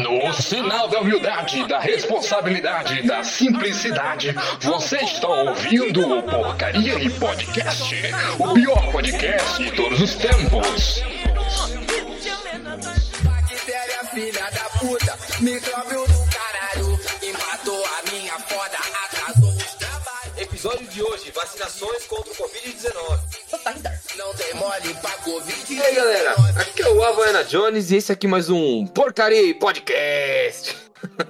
No sinal da humildade, da responsabilidade, da simplicidade, você está ouvindo o Porcaria e Podcast, o pior podcast de todos os tempos. Bactéria, filha da puta, micróbio do caralho, a minha foda, atrasou os trabalhos. Episódio de hoje: vacinações contra o Covid-19. E aí galera, aqui é o Havaiana Jones e esse aqui é mais um Porcaria Podcast.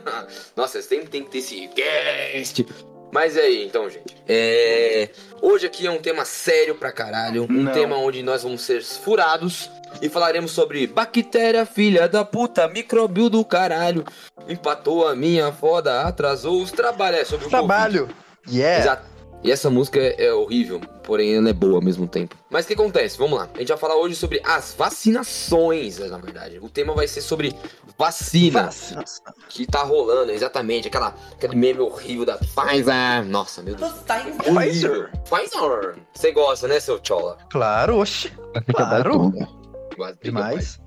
Nossa, sempre tem que ter esse cast. Mas é aí, então, gente. É... Hoje aqui é um tema sério pra caralho. Um Não. tema onde nós vamos ser furados e falaremos sobre bactéria, filha da puta, microbio do caralho. Empatou a minha foda, atrasou os trabalhos. É sobre o Trabalho. Yeah. Exato. E essa música é, é horrível, porém ela é boa ao mesmo tempo. Mas o que acontece? Vamos lá. A gente vai falar hoje sobre as vacinações, na verdade. O tema vai ser sobre vacina Vacinação. que tá rolando, exatamente. Aquela, aquele meme horrível da Pfizer. Nossa, meu Deus. Pfizer. Pfizer. Você gosta, né, seu chola? Claro, oxe. Claro. Quase Demais.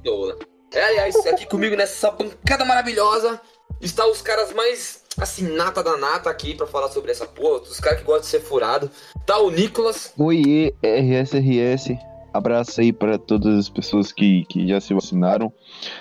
É, aliás, aqui comigo nessa bancada maravilhosa está os caras mais, assim, nata da nata aqui pra falar sobre essa porra. Os caras que gostam de ser furado. Tá o Nicolas. Oi, RSRS. Abraço aí para todas as pessoas que, que já se vacinaram.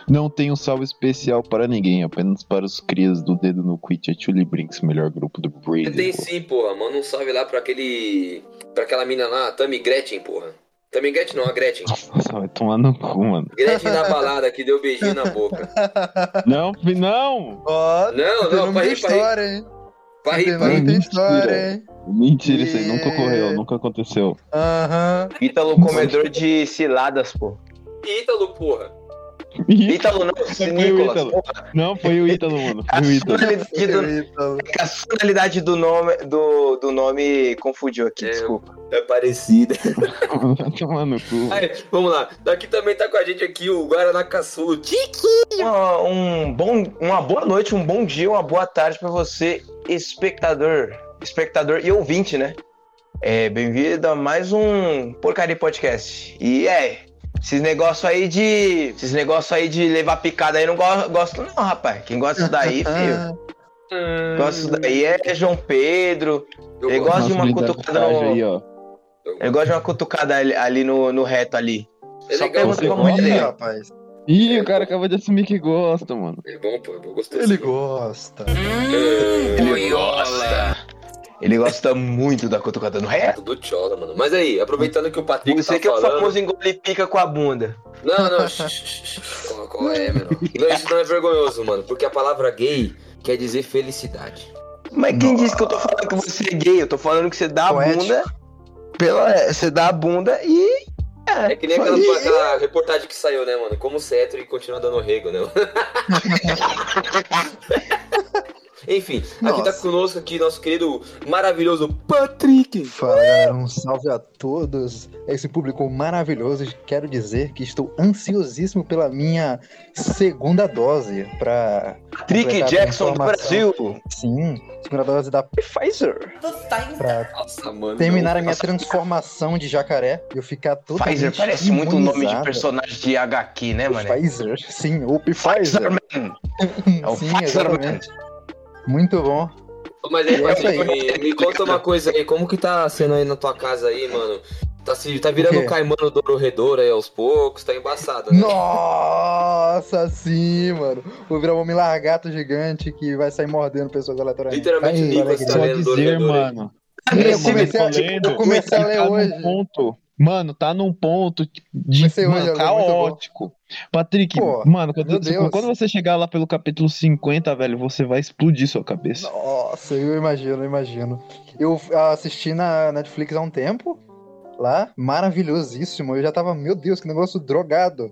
Não tem um salve especial para ninguém, apenas para os crias do dedo no Quit e Chuli Brinks, melhor grupo do Brady. Tem sim, porra. Manda um salve lá pra aquele. pra aquela mina lá, Tammy Gretchen, porra. Tammy Gretchen não, a Gretchen. Nossa, vai tomar no cu, mano. Gretchen na balada que deu beijinho na boca. Não, não! Ó, Não, não, nome pra tem rir, pra rir. história, hein? Pra rir, Tem pra rir. tem Mentira. história, hein? Mentira, isso aí nunca ocorreu, nunca aconteceu. Aham. Ítalo comedor de ciladas, pô. Ítalo, porra. Ítalo não, Foi o Nicolas. Ítalo. porra. Não, foi o Ítalo, mano. Foi o Ítalo. do, a sonoridade do nome, do, do nome confundiu aqui, É. desculpa. É parecida. No cu. Aí, vamos lá. Daqui também tá com a gente aqui o Guaraná Caçulo. Tiki! Uma, um bom, uma boa noite, um bom dia, uma boa tarde pra você, espectador, espectador e ouvinte, né? É, bem-vindo a mais um Porcaria Podcast. E é, esses negócios aí de. Esses negócios aí de levar picada aí não go- gosto, não, rapaz. Quem gosta disso daí, filho. Gosta disso daí é João Pedro. Eu Eu gosto. gosto de uma cutucada no- aí, ó. Eu Eu gosto de uma cutucada ali, ali no, no reto ali. É Só legal, pergunta pra gosta. mulher. Ih, rapaz. Ih, o cara acabou de assumir que gosta, mano. É bom, pô. Eu gosto Ele gosta. Ele gosta. Ele gosta muito da cutucada no reto. do Chola, mano. Mas aí, aproveitando que o Patrick Você tá que é o falando... famoso engolir pica com a bunda. Não, não. Qual, qual é, meu? Não, isso não é vergonhoso, mano. Porque a palavra gay quer dizer felicidade. Mas quem disse que eu tô falando que você é gay? Eu tô falando que você dá a Poético. bunda. Pela, você dá a bunda e. É que nem aquela, aquela reportagem que saiu, né, mano? Como ser hétero e continuar dando rego, né? Enfim, aqui tá Nossa. conosco aqui nosso querido maravilhoso Patrick. Fala galera, um salve a todos. Esse público maravilhoso. Quero dizer que estou ansiosíssimo pela minha segunda dose pra. Trick completar a Jackson do. Brasil. Sim, segunda dose da Pfizer. Pra Nossa, mano. terminar não. a minha transformação de jacaré e eu ficar totalmente Pfizer parece muito o nome de personagem de HQ, né, mano? Pfizer, sim, o Pfizer. Pfizer Man. É o sim, Pfizer Man. Muito bom. Mas aí, É isso Patrick, aí. me, me conta uma coisa aí. Como que tá sendo aí na tua casa aí, mano? Tá, se, tá virando O um caimano do redor aí aos poucos, tá embaçado, né? Nossa, sim, mano. Vou virar um homem largato gigante que vai sair mordendo pessoas aleatoriamente. Literalmente, Aí, Nicolas tá lendo do dizer, redor aí. mano. Eu comecei, eu comecei a ler hoje. ponto. Mano, tá num ponto de mano, bom. caótico. Patrick, Pô, mano, quando, Deus. quando você chegar lá pelo capítulo 50, velho, você vai explodir sua cabeça. Nossa, eu imagino, eu imagino. Eu assisti na Netflix há um tempo, lá, maravilhosíssimo. Eu já tava, meu Deus, que negócio drogado.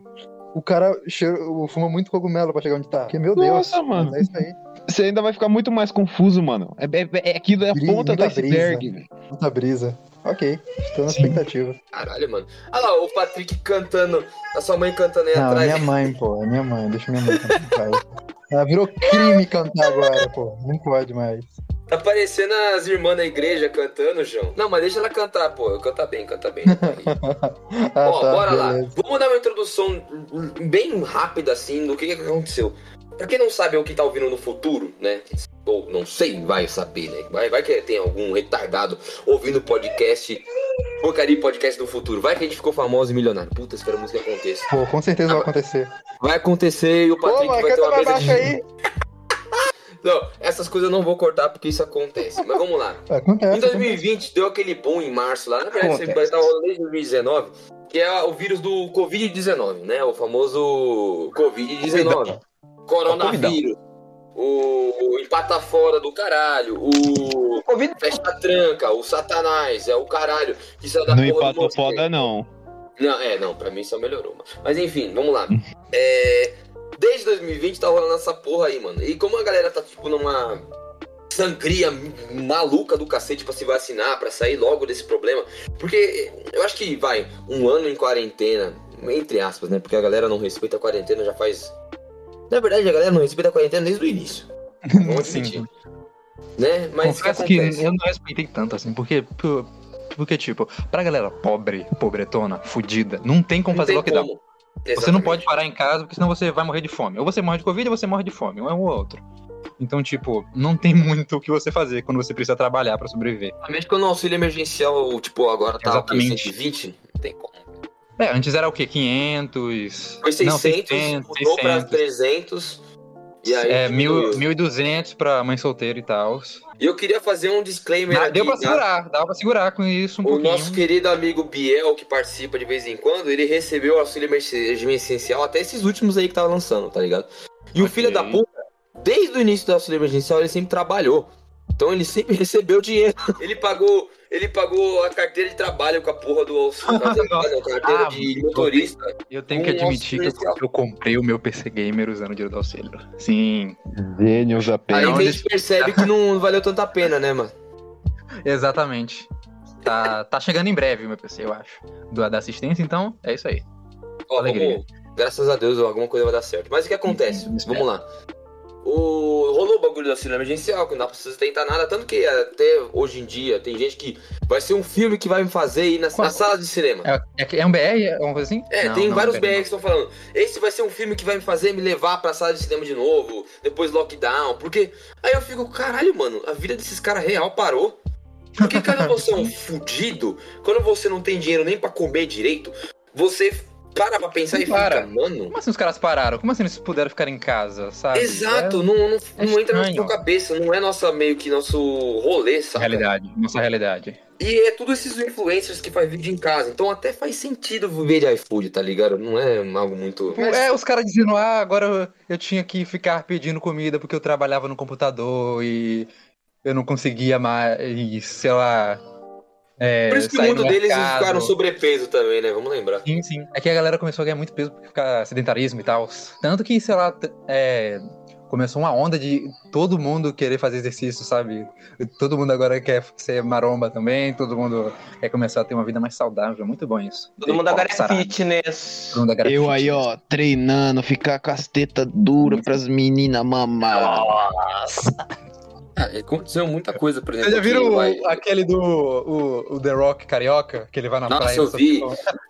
O cara cheira- fuma muito cogumelo pra chegar onde tá. Porque, meu Deus. Nossa, mano. mas É isso aí. Você ainda vai ficar muito mais confuso, mano. É, é, é- aquilo é a Brisa, ponta do brisa. iceberg, velho. Muita brisa. Ok, estou na Sim. expectativa. Caralho, mano. Olha lá, o Patrick cantando, a sua mãe cantando aí Não, é atrás. minha mãe, pô. É minha mãe. Deixa minha mãe cantar. Ela virou crime cantar agora, pô. Não pode mais. Tá parecendo as irmãs da igreja cantando, João. Não, mas deixa ela cantar, pô. Canta bem, canta bem. Ah, Ó, tá, bora lá. beleza. Vamos dar uma introdução bem rápida, assim, do que, que aconteceu. Pra quem não sabe o que tá ouvindo no futuro, né? Ou não sei, vai saber, né? Vai, vai que tem algum retardado ouvindo podcast, porcaria podcast do futuro. Vai que a gente ficou famoso e milionário. Puta, esperamos que aconteça. Pô, com certeza vai acontecer. Vai acontecer e o Pô, Patrick mas vai ter uma mesa de... aí. Não, essas coisas eu não vou cortar porque isso acontece. Mas vamos lá. Acontece. Em 2020 deu aquele boom em março lá, na verdade, Acontece. vai estar rolando desde 2019, que é o vírus do Covid-19, né? O famoso Covid-19. Coronavírus. O empata fora do caralho. O Covid fecha a tranca, o satanás, é o caralho. Que saiu da Não empatou foda, não. Não, é, não, pra mim só melhorou. mano. Mas enfim, vamos lá. É, desde 2020 tá rolando essa porra aí, mano. E como a galera tá, tipo, numa sangria maluca do cacete pra se vacinar, pra sair logo desse problema. Porque eu acho que, vai, um ano em quarentena, entre aspas, né? Porque a galera não respeita a quarentena já faz. Na verdade, a galera não respeita a quarentena desde o início. Vamos Sim. Né? Mas o que Confesso que, acontece? eu não respeitei tanto assim, porque, por- porque, tipo, pra galera pobre, pobretona, fudida, não tem como Não fazer tem lockdown. como. Você não pode parar em casa, porque senão você vai morrer de fome. Ou você morre de Covid ou você morre de fome, um é um ou outro. Então, tipo, não tem muito o que você fazer quando você precisa trabalhar pra sobreviver. Principalmente quando o auxílio emergencial, tipo, agora tá o? Exatamente. 120? Não tem como. É, antes era o quê? 500? Foi 600, não, 600, mudou pra 600. 300. E aí, É, mil, diminuiu. 1.200 pra mãe solteira e tal. E eu queria fazer um disclaimer Dá- aqui. Deu pra tá? segurar, dava pra segurar com isso um O pouquinho. nosso querido amigo Biel, que participa de vez em quando, ele recebeu o auxílio emergencial até esses últimos aí que tava lançando, tá ligado? E o Ok. filho da puta, desde o início do auxílio emergencial, ele sempre trabalhou. Então ele sempre recebeu dinheiro. Ele pagou, ele pagou a carteira de trabalho com a porra do auxílio, a carteira Ah, de motorista. Eu tenho que admitir que eu, eu comprei o meu PC Gamer usando o dinheiro do auxílio. Sim, Gênios Aí apenas. Que a gente percebe que não valeu tanta a pena, né, mano? exatamente. Tá, tá chegando em breve o meu PC, eu acho. Do, da assistência, então é isso aí. Ó, Alegria. vamos, graças a Deus, alguma coisa vai dar certo. Mas o que acontece? Vamos lá. O, rolou auxílio emergencial, que não dá pra sustentar nada. Tanto que até hoje em dia tem gente que vai ser um filme que vai me fazer ir na, Qual? na sala de cinema. É, é, é um BR? É uma coisa assim? É, Não, tem não, vários BR que estão falando. Esse vai ser um filme que vai me fazer me levar pra sala de cinema de novo, depois lockdown. Porque aí eu fico, caralho, mano, a vida desses caras real parou. Porque quando você é um fudido, quando você não tem dinheiro nem pra comer direito, você para pra pensar e Para. fica, mano. Como assim os caras pararam? Como assim eles puderam ficar em casa, sabe? Exato, É não, não, é não entra na sua cabeça, não é nossa meio que nosso rolê, sabe? realidade, nossa realidade. E é tudo esses influencers que faz vídeo em casa, então até faz sentido viver de iFood, tá ligado? Não é algo muito. É, os caras dizendo, ah, agora eu, eu tinha que ficar pedindo comida porque eu trabalhava no computador e eu não conseguia mais, sei lá. É, Por isso que muito deles ficaram sobrepeso também, né? Vamos lembrar. Sim, sim. É que a galera começou a ganhar muito peso por ficar sedentarismo e tal. Tanto que, sei lá, é, começou uma onda de todo mundo querer fazer exercício, sabe? Todo mundo agora quer ser maromba também, todo mundo quer começar a ter uma vida mais saudável. É muito bom isso. Todo mundo agora é Sarado. fitness. Todo mundo agora é Eu fit. aí, ó, treinando, ficar com as tetas duras pras meninas mamar. Ah, aconteceu muita coisa, por exemplo. Vocês já viram vai- aquele do o, o The Rock carioca? Que ele vai na Nossa, praia. eu só vi.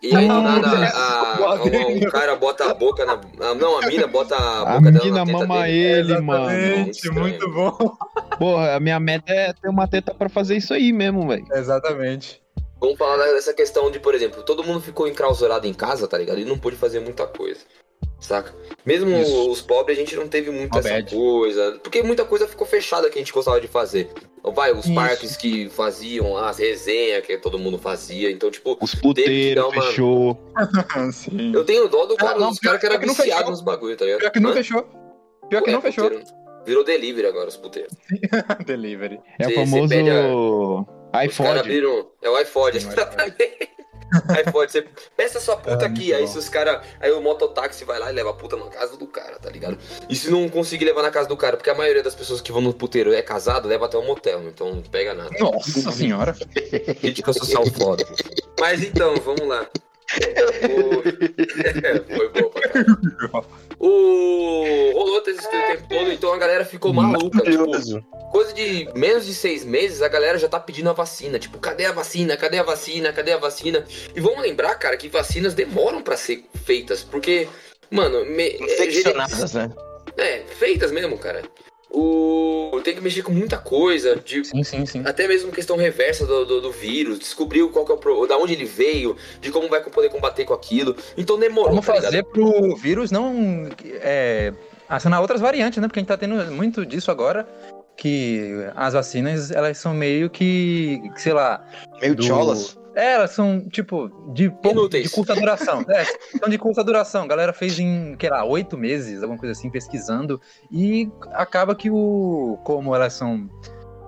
E aí do Nossa, nada a, o, o cara bota a boca na. a- não, a mina bota a A boca dela menina na teta mama dele. ele, mano. Exatamente, muito bom. Porra, a minha meta é ter uma teta pra fazer isso aí mesmo, velho. Exatamente. Vamos falar dessa questão de, por exemplo, todo mundo ficou enclausurado em casa, tá ligado? E não pôde fazer muita coisa. Saca? Mesmo Isso. os pobres, a gente não teve muita coisa. Porque muita coisa ficou fechada que a gente gostava de fazer. Vai, os Isso. parques que faziam, as resenhas que todo mundo fazia. Então, tipo, Os puteiros, uma- fechou. Sim. eu tenho dó do cara, não, dos caras que eram não viciados fechou. nos bagulho, tá ligado? Pior que não Hã? fechou. Pior que Ué, não fechou. puteiro. Virou delivery agora, os puteiros. Delivery. É o Cê- famoso pede a- iPhone. Os caras abriram. É o iPod, Sim, exatamente. iPod, você peça sua puta É, aqui. Aí bom. se os caras. Aí o mototáxi vai lá e leva a puta na casa do cara, tá ligado? E se não conseguir levar na casa do cara, porque a maioria das pessoas que vão no puteiro é casado, leva até um motel, então não pega nada. Nossa senhora. Crítica social foda. Mas então, vamos lá. O... Foi bom pra. O... Rolou tempo todo, então a galera ficou maluca. Tipo, coisa de menos de seis meses, a galera já tá pedindo a vacina. Tipo, cadê a vacina? Cadê a vacina? Cadê a vacina? E vamos lembrar, cara, que vacinas demoram pra ser feitas, porque, mano, me, Infeccionadas, né? é, feitas mesmo, cara. O tem que mexer com muita coisa, de Sim, sim, sim. até mesmo questão reversa do, do, do vírus, descobriu qual que é o pro, da onde ele veio, de como vai poder combater com aquilo. Então demorou. Como tá ligado? fazer pro vírus não é, acionar outras variantes, né? Porque a gente tá tendo muito disso agora. Que as vacinas, elas são meio que, que, sei lá. Meio do- cholas. É, elas são, tipo, de, pouco, de curta duração. É, são de curta duração. A galera fez em, sei lá, oito meses, alguma coisa assim, pesquisando. E acaba que o. Como elas são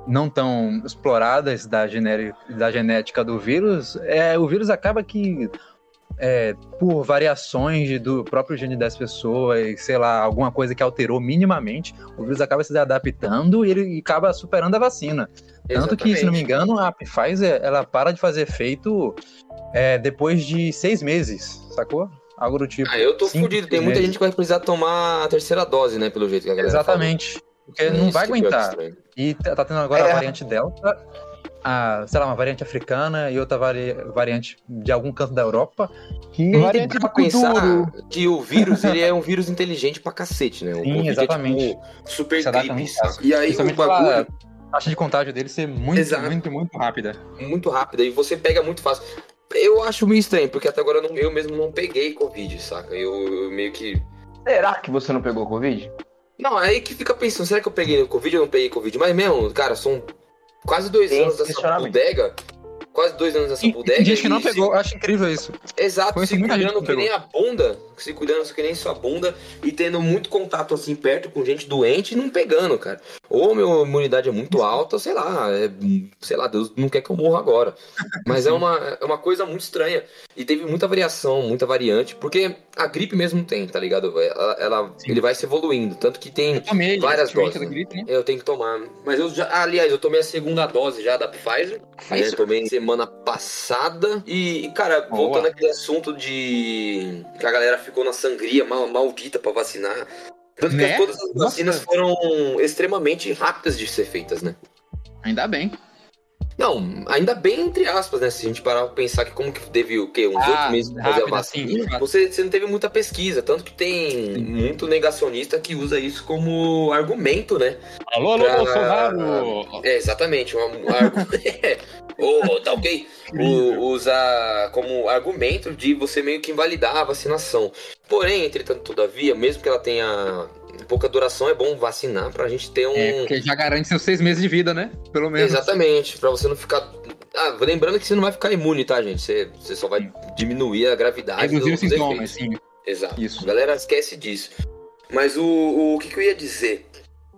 não tão exploradas da, generi- da genética do vírus, é, o vírus acaba que. É, por variações do próprio gene das pessoas, sei lá, alguma coisa que alterou minimamente, o vírus acaba se adaptando e ele acaba superando a vacina. Tanto que, se não me Exatamente. engano, a Pfizer ela para de fazer efeito é, depois de seis meses, sacou? Algo do tipo. Ah, eu tô fudido. Tem muita meses. gente que vai precisar tomar a terceira dose, né? Pelo jeito que a galera Exatamente. Porque falou. não vai é aguentar. E tá tá tendo agora É. a variante Delta, a, sei lá, uma variante africana e outra vari- variante de algum canto da Europa. Que Variante Tem pra pensar que o vírus, ele é um vírus inteligente pra cacete, né? O Sim, exatamente. É, tipo, super gripe, fácil. E aí o bagulho pela taxa de contágio dele ser muito, Exato. muito, muito rápida. muito rápido e você pega muito fácil. Eu acho meio estranho, porque até agora eu, não- eu mesmo não peguei Covid, saca? Eu, eu meio que. Será que você não pegou Covid? Não, aí que fica pensando, será que eu peguei Covid ou não peguei Covid? Mas mesmo, cara, são quase dois Tem anos dessa bodega. Quase dois anos dessa E, bodega. tem gente que não se- pegou, eu acho incrível isso. Exato, Conheço se cuidando que que nem a bunda, se cuidando que nem sua bunda e tendo muito contato assim perto com gente doente e não pegando, cara. Ou minha imunidade é muito alta, ou sei lá, é, sei lá, Deus não quer que eu morra agora. Mas é uma, é uma coisa muito estranha. E teve muita variação, muita variante, porque a gripe mesmo tem, tá ligado? Ela, ela- ele vai se evoluindo, tanto que tem Tomei Várias doses, da gripe, né? eu tenho que tomar. Mas eu já. aliás, eu tomei a segunda dose já da Pfizer. Né? Tomei semana passada. E, cara, Boa. voltando àquele assunto de. que a galera ficou na sangria mal, maldita pra vacinar. Tanto que Né? todas as Nossa. vacinas foram extremamente rápidas de ser feitas, né? Ainda bem. Não, ainda bem entre aspas, né? Se a gente parar pra pensar que como que teve o quê? Uns Ah, oito meses pra fazer a assim, vacina. fato. você, você não teve muita pesquisa, tanto que tem muito negacionista que usa isso como argumento, né? Alô, alô, Pra- Bolsonaro! É, exatamente, um, argumento. Ô, tá ok? O, usa como argumento de você meio que invalidar a vacinação. Porém, entretanto, todavia, mesmo que ela tenha pouca duração, é bom vacinar pra gente ter um. É, porque já garante seus seis meses de vida, né? Pelo menos. Exatamente, pra você não ficar. Ah, lembrando que você não vai ficar imune, tá, gente? Você, você só vai diminuir a gravidade Reduzir os dos sintomas, sim. Exato. Isso. A galera esquece disso. Mas o, o, que, que eu ia dizer?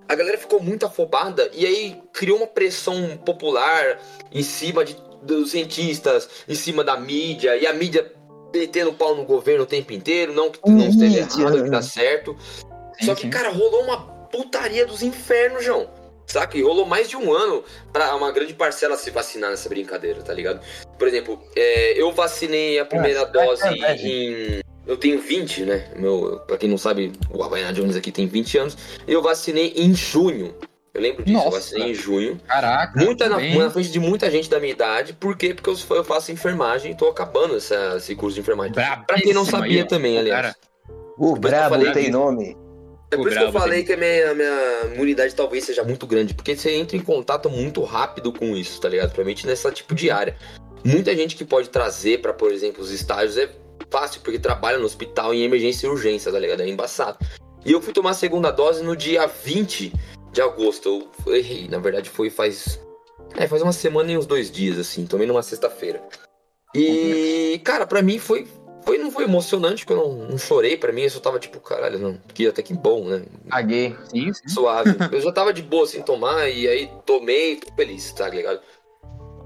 A galera ficou muito afobada e aí criou uma pressão popular em cima de, dos cientistas, em cima da mídia, e a mídia metendo pau no governo o tempo inteiro, não que não esteja errado, que tá certo. Sim, Só que, sim. cara, rolou uma putaria dos infernos, João. Saca? E rolou mais de um ano pra uma grande parcela se vacinar nessa brincadeira, tá ligado? Por exemplo, é, eu vacinei a primeira dose verdade. em. Eu tenho 20, né? Meu, pra quem não sabe, o Havaiana Jones aqui tem 20 anos. Eu vacinei em junho. Eu lembro disso, eu Nossa. vacinei em junho. Caraca. Muita na, na frente de muita gente da minha idade. Por quê? Porque eu, eu faço enfermagem e tô acabando essa- esse curso de enfermagem. Pra quem não sabia aí, também, aliás. Cara, O eu brabo falei tem nome. É por isso que eu falei que a minha, a minha imunidade talvez seja muito grande, porque você entra em contato muito rápido com isso, tá ligado? Principalmente nessa tipo de área. Muita gente que pode trazer pra, por exemplo, os estágios é fácil, porque trabalha no hospital em emergência e urgência, tá ligado? É embaçado. E eu fui tomar a segunda dose no dia 20 de agosto. Eu errei, na verdade foi faz. É, faz uma semana e uns dois dias, assim. Tomei numa sexta-feira. E, cara, pra mim foi. Foi, não foi emocionante, porque eu não, não chorei pra mim, eu só tava tipo, caralho, não, que até que bom, né? Caguei. sim, sim. suave. Eu já tava de boa sem tomar e aí tomei, tô feliz, tá ligado?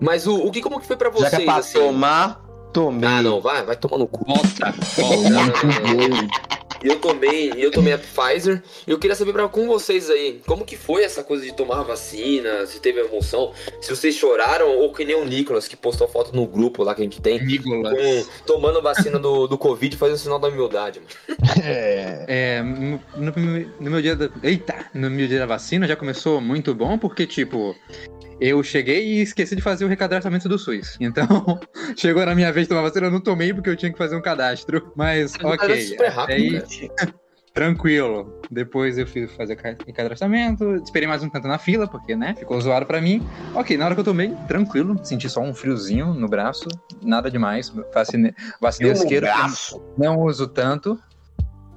Mas o, o que como que foi pra Já que vocês, é pra assim? tomar, tomei. Ah, não, vai, vai tomar no cu. Não, volta. não, não, não. E eu tomei, e eu tomei a Pfizer. E eu queria saber pra, com vocês aí, como que foi essa coisa de tomar a vacina? Se teve emoção? Se vocês choraram ou que nem o Nicolas, que postou foto no grupo lá que a gente tem. Nicolas. com- tomando vacina do, do Covid fazendo sinal da humildade, mano. É. É, no, no- no meu dia da. Eita! No meu dia da vacina já começou muito bom, porque, tipo, eu cheguei e esqueci de fazer o recadastramento do SUS. Então, chegou na minha vez de tomar vacina, eu não tomei porque eu tinha que fazer um cadastro. Mas, Mas ok. parece super rápido, aí, tranquilo. Depois eu fui fazer ca- recadastramento, esperei mais um tanto na fila, porque, né, ficou zoado pra mim. Ok, na hora que eu tomei, tranquilo, senti só um friozinho no braço, nada demais. Vacinei, vacinei o eu braço. não uso tanto.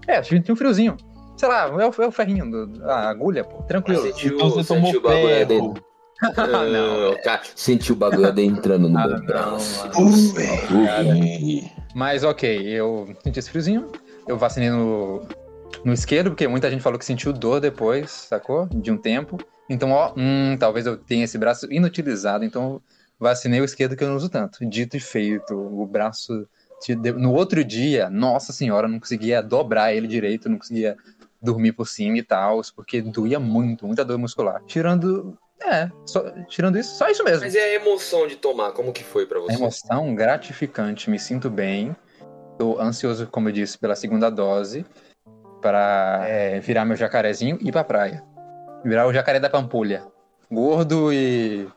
É, tinha um friozinho. Sei lá, é o, é o ferrinho, do, a agulha, pô, tranquilo. Sentiu, Então você tomou sentiu o ferro. adentro. Ah, cara, sentiu o bagulho adentrando no Ah, meu não, braço. Mas ok, eu senti esse friozinho, eu vacinei no, no esquerdo, porque muita gente falou que sentiu dor depois, sacou? De um tempo. Então, ó, hum, talvez eu tenha esse braço inutilizado, então eu vacinei o esquerdo que eu não uso tanto. Dito e feito, o braço. No outro dia, nossa senhora, eu não conseguia dobrar ele direito, não conseguia dormir por cima e tal, porque doía muito, muita dor muscular. Tirando. É, só- tirando isso, só isso mesmo. Mas e a emoção de tomar? Como que foi pra A você? emoção gratificante, me sinto bem. Tô ansioso, como eu disse, pela segunda dose para é, virar meu jacarezinho e ir pra praia. Virar o jacaré da Pampulha. Gordo e,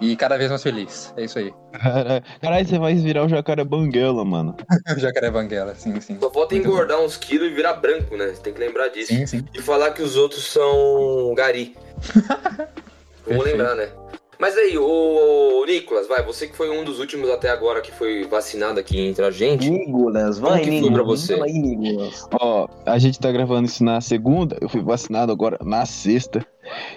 e cada vez mais feliz. É isso aí. Cara- Caralho, você vai virar o jacaré banguela, mano. O jacaré Banguela, sim, sim. Só falta engordar uns quilos e virar branco, né? Você tem que lembrar disso. Sim, sim. E falar que os outros são gari. Vamos Perfeito. lembrar, né? Mas aí, ô Nicolas, vai, você que foi um dos últimos até agora que foi vacinado aqui entre a gente. Nicolas, vai, que Nicolas. pra você? Aí, Nicolas. Ó, a gente tá gravando isso na segunda, eu fui vacinado agora na sexta.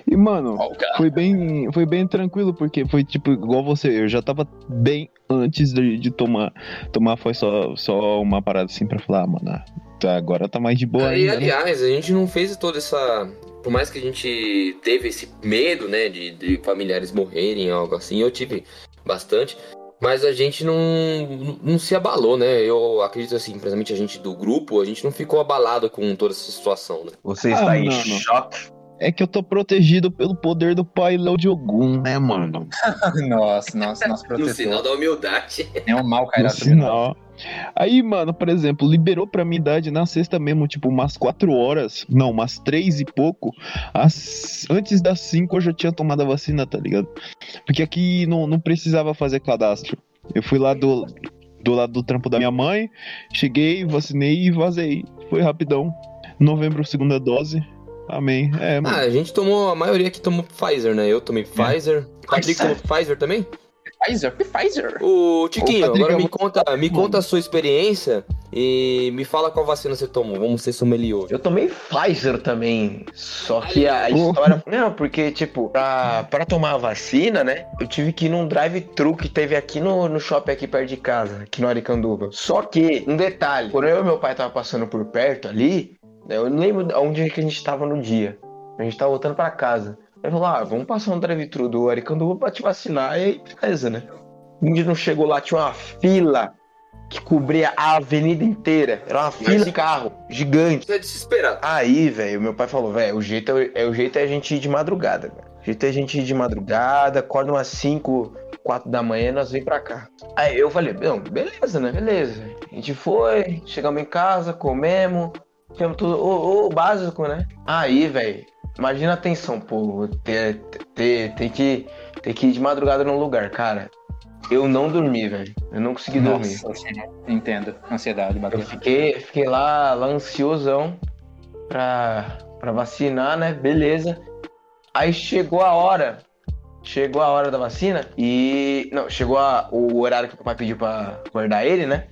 E, mano, foi bem, foi bem tranquilo, porque foi tipo igual você, eu já tava bem antes de, de tomar. Tomar foi só, só uma parada assim pra falar, ah, mano, tá, agora tá mais de boa ainda. né? aliás, a gente não fez toda essa. Por mais que a gente teve esse medo, né, de, de familiares morrerem, algo assim, eu tive bastante. Mas a gente não, não se abalou, né? Eu acredito assim, principalmente a gente do grupo, a gente não ficou abalado com toda essa situação, né? Você Ah, está em mano. choque. É que eu tô protegido pelo poder do pai Léo de Ogum, né, mano? Nossa, nossa, nosso No sinal protetor. da humildade. É um mal No cairá sobre nós. sinal. Aí, mano, por exemplo, liberou pra minha idade na sexta mesmo, tipo, umas 4 horas. Não, umas 3 e pouco. As- Antes das 5 eu já tinha tomado a vacina, tá ligado? Porque aqui não, não precisava fazer cadastro. Eu fui lá do, do lado do trampo da minha mãe, cheguei, vacinei e vazei. Foi rapidão. Novembro, segunda dose. Amém. É, mano. Ah, a gente tomou, a maioria aqui tomou Pfizer, né? Eu tomei Pfizer. O Patrick tomou Pfizer também? Pfizer, Pfizer. Ô, Tiquinho, Ô, Patrick, agora me conta, me conta a sua experiência e me fala qual vacina você tomou. Vamos ser sommelier hoje. Eu tomei Pfizer também. Só que a história. Não, porque, tipo, pra, pra tomar a vacina, né? Eu tive que ir num drive-thru que teve aqui no, no shopping aqui perto de casa, aqui no Aricanduva. Só que, um detalhe, quando eu e meu pai tava passando por perto ali, eu não lembro onde que a gente tava no dia. A gente tava voltando pra casa. Ele falou: ah, vamos passar um drive-thru do Aricanduva pra te vacinar. E aí, beleza, né? Um dia não chegou lá, tinha uma fila que cobria a avenida inteira. Era uma fila de carro gigante. Você é desesperado. Aí, velho, meu pai falou, velho, o jeito é, é- o jeito é a gente ir de madrugada, velho. O jeito é a gente ir de madrugada, acorda umas 5, 4 da manhã e nós vem pra cá. Aí eu falei, não, beleza, né? Beleza. A gente foi, chegamos em casa, comemos, fizemos tudo, o, o básico, né? Aí, velho, imagina a tensão, pô, ter, ter, ter, que, ter que ir de madrugada num lugar, cara. Eu não dormi, velho. Eu não consegui dormir. Nossa, entendo. Ansiedade, Eu bateu. fiquei, fiquei lá, lá ansiosão pra, pra vacinar, né? Beleza. Aí chegou a hora. Chegou a hora da vacina e. Não, chegou a- o horário que o papai pediu pra guardar ele, né?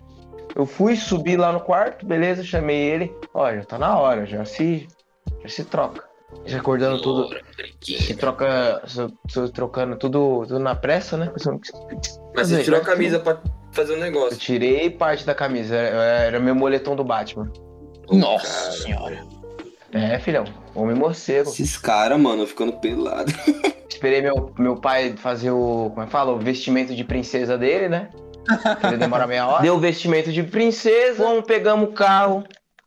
Eu fui subir lá no quarto, beleza, chamei ele. Já tá na hora, já se. Já se troca. Já acordando tudo. Mariquinha. troca. Se, se trocando tudo, tudo na pressa, né? Mas você tirou a já camisa pra fazer um Eu negócio. tirei parte da camisa, era, era meu moletom do Batman. Nossa senhora. É, filhão, homem morcego. Esses caras, mano, ficando pelado. Esperei meu, meu pai fazer o. Como é que fala? O vestimento de princesa dele, né? Ele demora meia hora. Deu o vestimento de princesa. Fomos, pegamos o carro.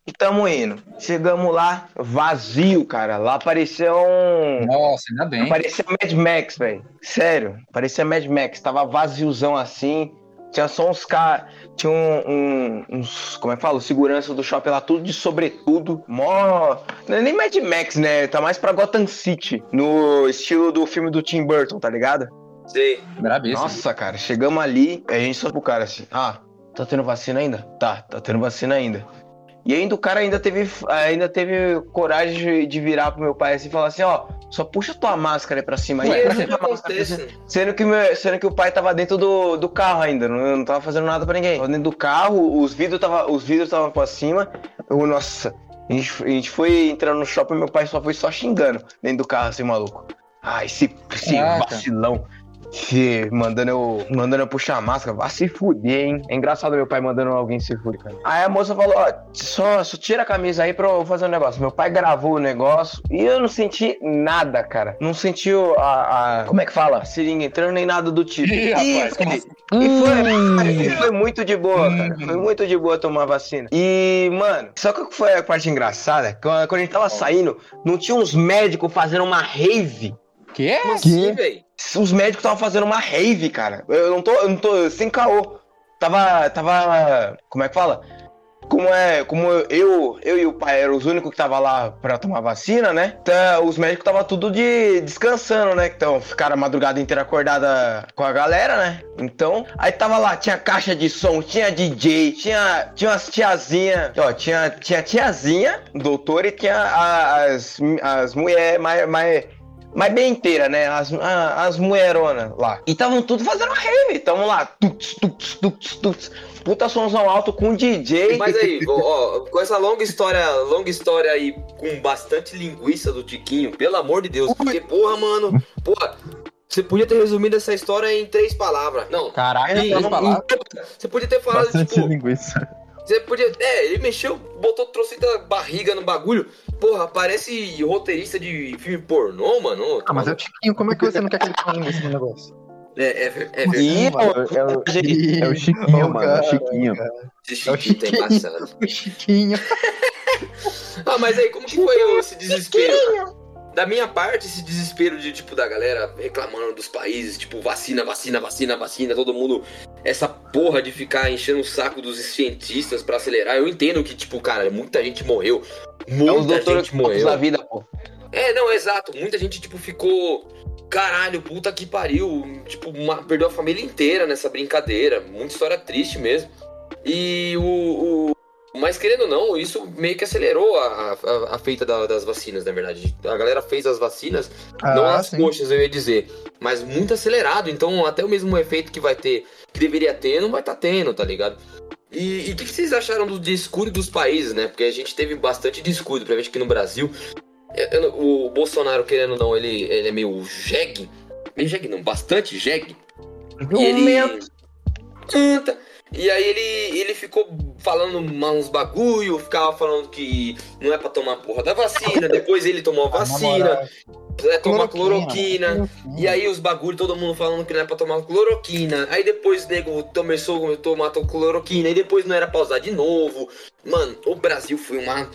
E tamo indo. Chegamos lá, vazio, cara. Lá parecia um. Nossa, ainda bem. Parecia Mad Max, velho. Sério, parecia Mad Max. Tava vaziozão assim. Tinha só uns caras. Tinha um, um- uns. Como é que fala? Segurança do shopping lá, tudo de sobretudo. Mó. Não é nem Mad Max, né? Tá mais pra Gotham City. No estilo do filme do Tim Burton, tá ligado? Sei. Brabíssimo. Nossa, cara, chegamos ali, a gente só pro cara assim, ah, tá tendo vacina ainda? Tá, tá tendo vacina ainda. E ainda o cara ainda teve, ainda teve coragem de- virar pro meu pai assim e falar assim, ó, só puxa tua máscara aí pra cima. Ué, aí, que acontece. Sendo que, meu- sendo que o pai tava dentro do, do carro ainda, não, não tava fazendo nada pra ninguém. Tava dentro do carro, os vidros tava, os vidros estavam pra cima. Eu, nossa, a gente, a gente foi entrando no shopping, meu pai só foi só xingando dentro do carro, assim, maluco. Ah, esse, esse vacilão. Se, mandando eu, mandando eu puxar a máscara, vai se fuder, hein? É engraçado meu pai mandando alguém se fuder, cara. Aí a moça falou, ó, só, só tira a camisa aí pra eu fazer um negócio. Meu pai gravou o negócio e eu não senti nada, cara. Não senti o- a, a- como é que fala? Seringa entrando nem nada do tipo. Ih, rapaz, E- como assim? e foi, e foi muito de boa, cara. Foi muito de boa tomar vacina. E, mano, só que foi a parte engraçada? Quando quando a gente tava saindo, não tinha uns médicos fazendo uma rave. Que? Como assim, velho? Os médicos estavam fazendo uma rave, cara. Eu não tô, eu não tô sem caô. Tava, tava, como é que fala? Como é, como eu, eu e o pai eram os únicos que tava lá pra tomar vacina, né? Então, os médicos tava tudo de descansando, né? Então, ficaram a madrugada inteira acordada com a galera, né? Então, aí tava lá, tinha caixa de som, tinha DJ, tinha, tinha umas tiazinha, ó, tinha, tinha tiazinha, doutor e tinha as, as mulheres mais, mais mas bem inteira, né? As, a- as mulheronas lá. E estavam tudo fazendo uma rave. Tamo lá. Tuts, tuts, tuts, tuts. Puta somzão alto com DJ. Mas aí, ó, com essa longa história, longa história aí, com bastante linguiça do Tiquinho, pelo amor de Deus, porque, porra, mano, porra, você podia ter resumido essa história em três palavras. Não, Caralho, em- três palavras. você podia ter falado, Bastante tipo, linguiça. você podia, é, ele mexeu, botou trocita barriga no bagulho, porra, parece roteirista de filme pornô, mano. Ah, mas é o Tiquinho, como é que você não quer que ele fale nesse negócio? É, é, é verdade. Ih, É, o- é o Chiquinho, Oh, mano. É o cara, Chiquinho. Esse É o Chiquinho tá Chiquinho. embaçado. O Chiquinho. Ah, mas aí, como que foi esse desespero? Da minha parte, esse desespero de, tipo, da galera reclamando dos países, tipo, vacina, vacina, vacina, vacina, todo mundo. Essa porra de ficar enchendo o saco dos cientistas pra acelerar. Eu entendo que, tipo, cara, muita gente morreu. É Muita doutores gente morreu. da vida, pô. É, não, exato. Muita gente, tipo, ficou. Caralho, puta que pariu. Tipo, uma- perdeu a família inteira nessa brincadeira. Muita história triste mesmo. E o. o- Mas querendo ou não, isso meio que acelerou a, a, a feita da- das vacinas, na verdade. A galera fez as vacinas, não Ah, as sim. coxas, eu ia dizer, mas muito acelerado. Então, até o mesmo efeito que vai ter, que deveria ter, não vai estar tendo, tá ligado? E o que, que vocês acharam do descuido dos países, né? Porque a gente teve bastante descuido, principalmente aqui no Brasil. Eu- o Bolsonaro, querendo ou não, ele, ele é meio jegue. Meio jegue não, bastante jegue. E ele... Anta. E aí ele, ele ficou falando mal uns bagulho, ficava falando que não é pra tomar porra da vacina, depois ele tomou a vacina, é tomar cloroquina. E aí os bagulho, todo mundo falando que não é pra tomar cloroquina. Aí depois o nego começou a tomar cloroquina. E depois não era pra usar de novo. Mano, o Brasil foi uma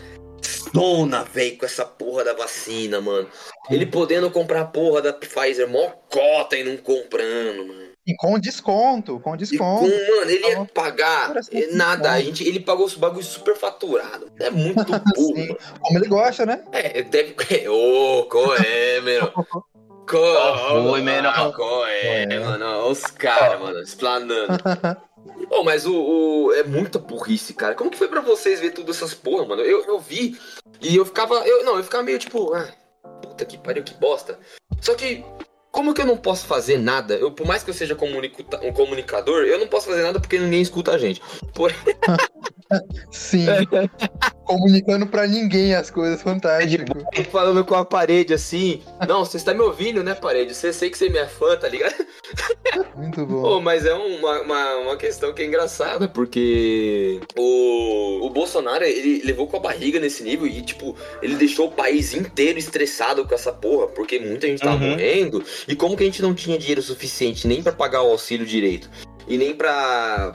zona, velho, com essa porra da vacina, mano. Ele podendo comprar a porra da Pfizer mó cota e não comprando, mano. Com desconto, com E com, desconto. mano, ele ia pagar muito nada. A gente, ele pagou os bagulho super faturado. É muito burro, mano. Como ele gosta, né? É, deve. Ô, qual é, meu? Qual Foi, menor. Qual é, mano? Olha os caras, mano, explanando. Ô, mas o, o- É muita burrice, cara. Como que foi pra vocês ver tudo essas porra, mano? Eu, eu vi e eu ficava. Eu, não, eu ficava meio tipo. Ah, puta que pariu, que bosta. Só que. Como que eu não posso fazer nada? Eu, por mais que eu seja um comunicador, eu não posso fazer nada porque ninguém escuta a gente. Sim. Comunicando pra ninguém as coisas, fantástico. falando com a parede assim. Não, você está me ouvindo, né, parede? Você sei que você é minha fã, tá ligado? Muito bom. Pô, mas é uma, uma, uma questão que é engraçada, porque o, o Bolsonaro, ele levou com a barriga nesse nível e, tipo, ele deixou o país inteiro estressado com essa porra, porque muita gente tava Uhum. morrendo. E como que a gente não tinha dinheiro suficiente nem pra pagar o auxílio direito? E nem pra.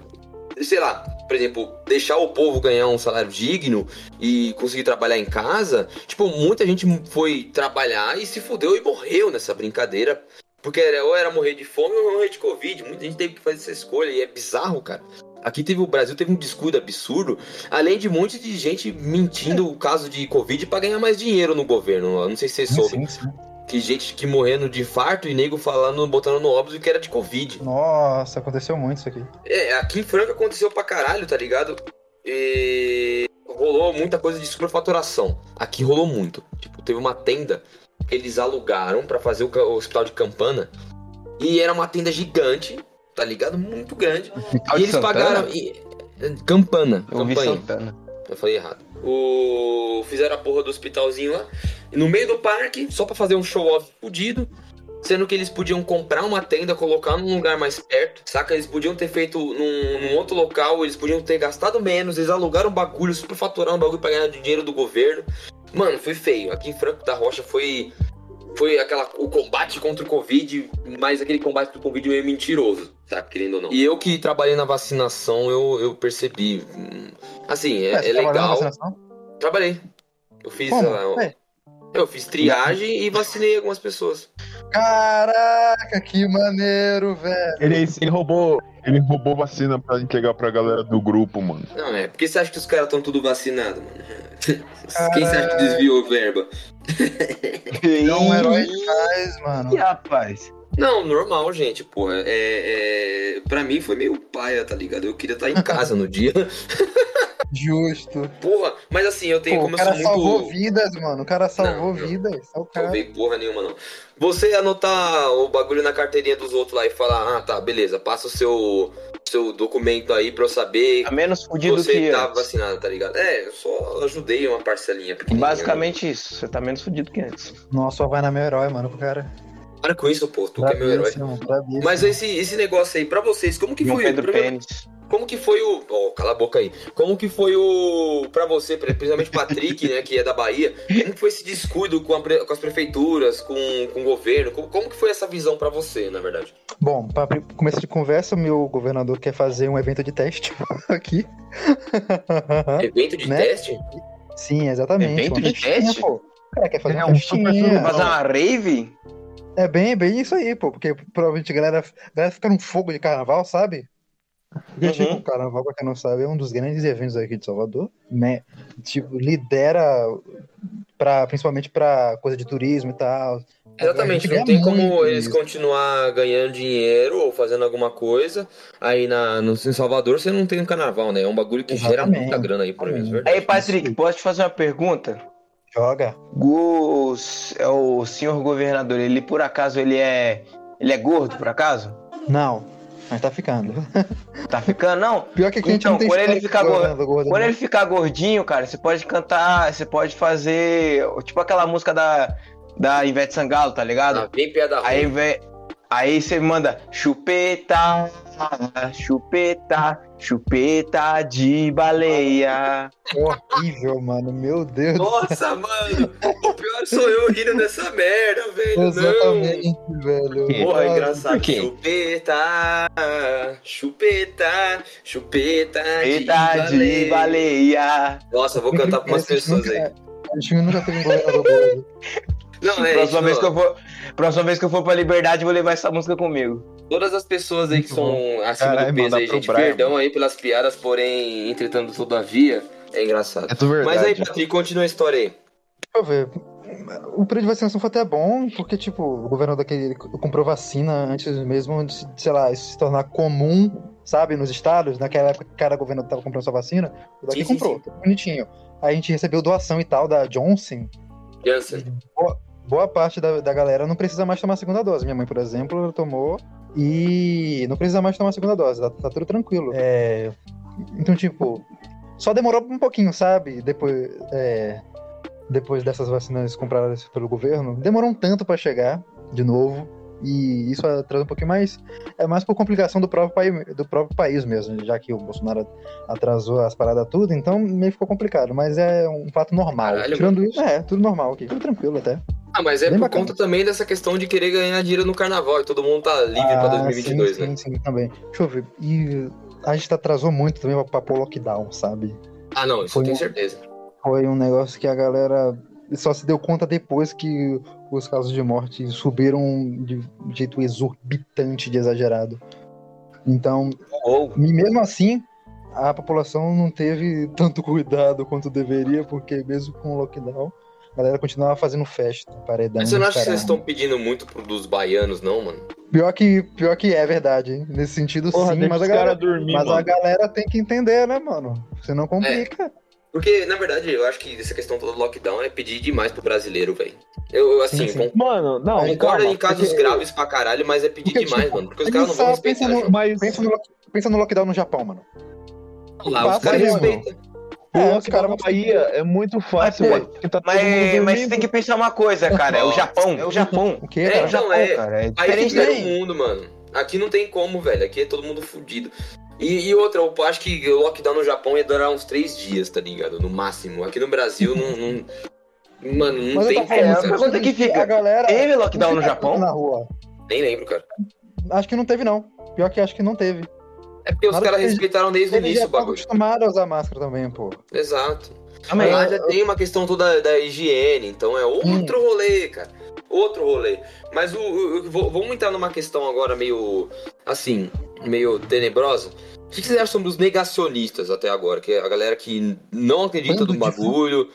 Sei lá, por exemplo, deixar o povo ganhar um salário digno e conseguir trabalhar em casa, tipo, muita gente foi trabalhar e se fudeu e morreu nessa brincadeira. Porque era, ou era morrer de fome ou morrer de Covid. Muita gente teve que fazer essa escolha e é bizarro, cara. Aqui teve o Brasil teve um descuido absurdo, além de um monte de gente mentindo o caso de Covid pra ganhar mais dinheiro no governo. Eu não sei se vocês soube. Sim, sim. Que gente que morrendo de infarto e nego falando, botando no óbvio que era de Covid. Nossa, aconteceu muito isso aqui. É, aqui em Franca aconteceu pra caralho, tá ligado? E rolou muita coisa de superfaturação. Aqui rolou muito. Tipo, teve uma tenda que eles alugaram pra fazer o, hospital de Campana. E era uma tenda gigante, tá ligado? Muito grande. E eles Santana? pagaram. e- Campana. Eu. Santana. Eu falei errado. O... Fizeram a porra do hospitalzinho lá. No meio do parque, só pra fazer um show-off fudido. Sendo que eles podiam comprar uma tenda, colocar num lugar mais perto, saca? Eles podiam ter feito num, num outro local, eles podiam ter gastado menos, eles alugaram bagulho, superfaturaram um bagulho pra ganhar dinheiro do governo. Mano, foi feio. Aqui em Franco da Rocha foi. Foi aquela, o combate contra o Covid, mas aquele combate contra o Covid meio mentiroso, sabe? Querendo ou não. E eu que trabalhei na vacinação, eu, eu percebi. hum, Assim, é, você é trabalhou na legal. vacinação? Trabalhei. Eu fiz, Como? Ué, eu fiz triagem e vacinei algumas pessoas. Caraca, que maneiro, velho. Ele, ele roubou. Ele roubou vacina pra entregar pra galera do grupo, mano. Não, é porque você acha que os caras estão tudo vacinados, mano? Quem você acha que desviou verba? É um herói demais, mano. Ih, rapaz. Não, normal, gente, porra. É, é, pra mim foi meio paia, tá ligado? Eu queria estar em casa no dia. Justo. Porra, mas assim, eu tenho Pô, como o eu cara sou muito. salvou vidas, mano. O cara salvou Não, não. vidas. É o cara. Salvei porra nenhuma, não. Você anotar o bagulho na carteirinha dos outros lá e falar, ah, tá, beleza, passa o seu, seu documento aí pra eu saber Tá menos que fudido você que tá antes. vacinado, tá ligado? É, eu só ajudei uma parcelinha pequenininha. Basicamente isso. Você tá menos fudido que antes. Nossa, só vai na meu herói, mano, pro cara. Para com isso, pô, tu que é meu herói. Bravíssimo. Mas esse, esse negócio aí, pra vocês, como que João foi? Pedro Primeiro- Pênis. Como que foi o. Ó, cala a boca aí. Como que foi o. Pra você, principalmente Patrick, né, que é da Bahia, como que foi esse descuido com, pre- com as prefeituras, com, com o governo? Como, como que foi essa visão pra você, na verdade? Bom, pra pri- começo de conversa, meu governador quer fazer um evento de teste aqui. Evento de Né? teste? Sim, exatamente. Evento uma de teste? Pô. O cara quer fazer É uma um festinha. super Fazer uma rave? É bem, bem isso aí, pô. Porque provavelmente a galera, a galera fica num fogo de carnaval, sabe? Porque, Uhum. tipo, o carnaval, pra quem não sabe, é um dos grandes eventos aqui de Salvador, né? Tipo, lidera pra, principalmente pra coisa de turismo e tal. Exatamente, não tem como eles isso. continuar ganhando dinheiro ou fazendo alguma coisa. Aí na, no, em Salvador você não tem um carnaval, né? É um bagulho que gera Exatamente. muita grana aí por mês, verdade? Aí, Patrick, posso te fazer uma pergunta? Joga. O, é o senhor governador, ele por acaso ele é. Ele é gordo, por acaso? Não, mas tá ficando. Tá ficando? Não. Pior que aqui a gente Então, não tem quando ele ficar gordo- gordo, Quando não. ele ficar gordinho, cara, você pode cantar, você pode fazer. Tipo aquela música da, da Ivete Sangalo, tá ligado? Ah, bem piada ruim. Aí, vem, aí você manda chupeta, chupeta, chupeta de baleia. Horrível, mano. Meu Deus. Nossa, mano! O pior sou eu rindo dessa merda, velho. Não! Exatamente, velho. Porra, é engraçado. Por quê? Chupeta, chupeta, chupeta de Chupeta de baleia. baleia. Nossa, eu vou cantar pra umas pessoas nunca- aí. A gente nunca teve um governador gordo. Não, é, próxima, isso, vez que eu for, próxima vez que eu for pra Liberdade, eu vou levar essa música comigo. Todas as pessoas aí que Muito são acima Caralho, do peso aí, gente, Brian, perdão aí pelas piadas, porém, entretanto, todavia, é engraçado. É tudo verdade. Mas aí, Patrick, continua a história aí. Deixa eu ver. O período de vacinação foi até bom, porque, tipo, o governador daqui ele comprou vacina antes mesmo de, sei lá, isso se tornar comum, sabe, nos estados. Naquela época que cada governador tava comprando sua vacina, o daqui Sim, sim, comprou, tudo bonitinho. Aí a gente recebeu doação e tal da Johnson. Jansen. Boa parte da, da galera não precisa mais tomar a segunda dose. Minha mãe, por exemplo, tomou e não precisa mais tomar a segunda dose. Tá, tá tudo tranquilo. É, então, tipo, só demorou um pouquinho, sabe? Depois, é, depois dessas vacinas compradas pelo governo, demorou um tanto pra chegar de novo. E isso atrasa um pouquinho mais. É mais por complicação do próprio, país, do próprio país mesmo, já que o Bolsonaro atrasou as paradas tudo, então meio ficou complicado. Mas é um fato normal. Caralho, Tirando mano. isso, é, tudo normal aqui, tudo tranquilo até. Ah, mas é Bem por bacana. conta também dessa questão de querer ganhar dinheiro no carnaval e todo mundo tá livre pra Ah, 2022, sim, né? Sim, sim, também. Deixa eu ver. E a gente atrasou muito também pra, pra pôr lockdown, sabe? Ah, não, isso Foi eu tenho um- certeza. Foi um negócio que a galera só se deu conta depois que os casos de morte subiram de jeito exorbitante de exagerado. Então, mesmo assim, a população não teve tanto cuidado quanto deveria, porque mesmo com o lockdown, a galera continuava fazendo festa, paredão. Mas você não acha que vocês estão pedindo muito pro, dos baianos, não, mano? Pior que, pior que é verdade, hein? nesse sentido Porra, sim, mas, a galera, dormir, mas a galera tem que entender, né, mano? Você não complica. Porque, na verdade, eu acho que essa questão toda do lockdown é pedir demais pro brasileiro, velho. Eu, assim, Sim, sim. con- Mano, não, concordo em casos porque- graves pra caralho, mas é pedir Porque, demais, tipo, mano. Porque os caras não vão respeitar. pensa no-. Mas Pensa, no, pensa no lockdown no Japão, mano. Lá, os caras respeitam. É, na vão- Bahia é muito fácil, Mas, velho. porque tá Mas, mas você tem que pensar uma coisa, cara. É o Nossa. Japão, é o Japão. O quê, É, É o cara? Japão, é. cara. É Aí diferente daí. mundo, mano. Aqui não tem como, velho. Aqui é todo mundo fudido. E, e outra, eu acho que o lockdown no Japão ia durar uns três dias, tá ligado? No máximo. Aqui no Brasil não. não- Mano, não Mas tem como, É, a cara. pergunta que fica, A galera. Teve lockdown no Japão? Na rua. Nem lembro, cara. Acho que não teve, não. Pior que acho que não teve. É porque os caras respeitaram desde o início o bagulho. acostumados a usar máscara também, pô. Exato. Calma aí. Lá já tem uma questão toda da higiene, então é outro Hum. rolê, cara. Outro rolê. Mas o, o- o- vou- vamos entrar numa questão agora meio, assim, meio tenebrosa. O que vocês acham sobre os negacionistas até agora? Que é a galera que não acredita Bando no bagulho.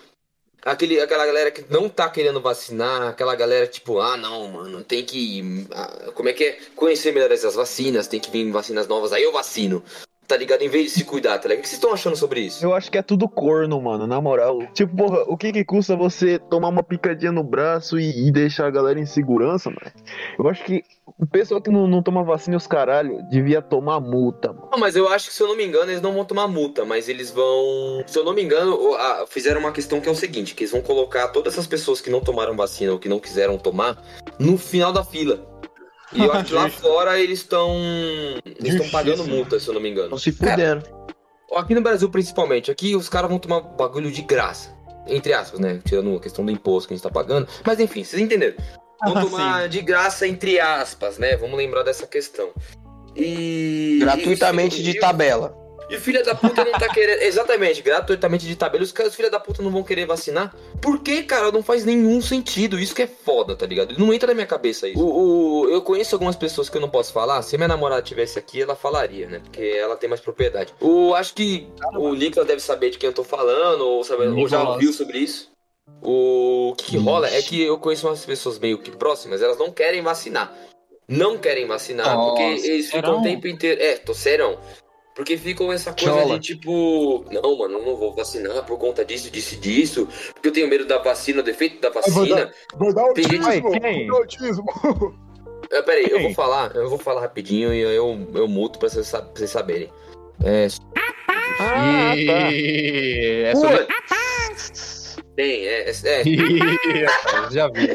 Aquele, aquela galera que não tá querendo vacinar, aquela galera tipo, ah não, mano, tem que. ah, como é que é? Conhecer melhor essas vacinas, tem que vir vacinas novas, aí eu vacino. Tá ligado? Em vez de se cuidar, tá ligado? O que vocês estão achando sobre isso? Eu acho que é tudo corno, mano, na moral. Tipo, porra, o que que custa você tomar uma picadinha no braço e, e deixar a galera em segurança, mano? Eu acho que o pessoal que não, não toma vacina os caralho devia tomar multa, mano. Não, mas eu acho que, se eu não me engano, eles não vão tomar multa, mas eles vão. Se eu não me engano, fizeram uma questão que é o seguinte: que eles vão colocar todas essas pessoas que não tomaram vacina ou que não quiseram tomar no final da fila. E eu acho que lá fora eles estão. Eles estão pagando multa, se eu não me engano. Estão se fudendo. Aqui no Brasil, principalmente, aqui os caras vão tomar bagulho de graça. Entre aspas, né? Tirando a questão do imposto que a gente tá pagando. Mas enfim, vocês entenderam. Vão Ah, tomar de graça, entre aspas, né? Vamos lembrar dessa questão. E. Gratuitamente e- de tabela. E o filho da puta não tá querendo. Exatamente, gratuitamente de tabela. Os caras, os filhos da puta não vão querer vacinar. Por que, cara? Não faz nenhum sentido. Isso que é foda, tá ligado? Não entra na minha cabeça isso. O, o- eu conheço algumas pessoas que eu não posso falar. Se minha namorada tivesse aqui, ela falaria, né? Porque ela tem mais propriedade. O, acho que o Nicolas deve saber de quem eu tô falando, ou, sabe, ou já ouviu sobre isso. O que, que rola é que eu conheço umas pessoas meio que próximas, elas não querem vacinar. Não querem vacinar, Nossa, porque eles ficam serão? o tempo inteiro. É, tô serão. Porque ficam essa coisa Chola. de tipo, não, mano, eu não vou vacinar por conta disso, disso e disso, porque eu tenho medo da vacina, do efeito da vou vacina. Vai dar Tem gente- autismo! Ai, quem? vai dar autismo! É, peraí, eu vou falar, eu vou falar rapidinho e eu, eu muto pra vocês, pra vocês saberem. É, Ah, tá. E... É sobre... tem, é, é, é, Já vi.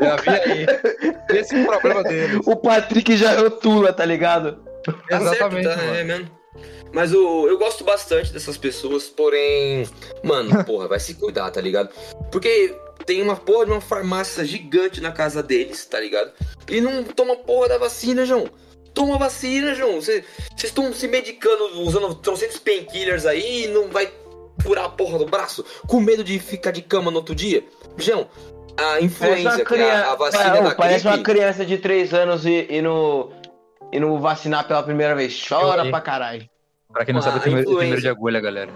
Já vi aí. Esse é o problema dele. O Patrick já rotula, tá ligado? Tá Exatamente, certo, tá, mano. é mesmo. Mas o, eu gosto bastante dessas pessoas, porém, mano, porra, vai se cuidar, tá ligado? Porque tem uma porra de uma farmácia gigante na casa deles, tá ligado? E não toma porra da vacina, João. Toma vacina, João. Vocês estão se medicando, usando trocentos painkillers aí e não vai furar a porra do braço? Com medo de ficar de cama no outro dia? João, a influenza, que é a, a vacina criança, da parece uma criança de 3 anos e, e no. E no vacinar pela primeira vez. Chora Eu- pra caralho. Pra quem não Ah, sabe, eu tenho, eu tenho medo de agulha, galera.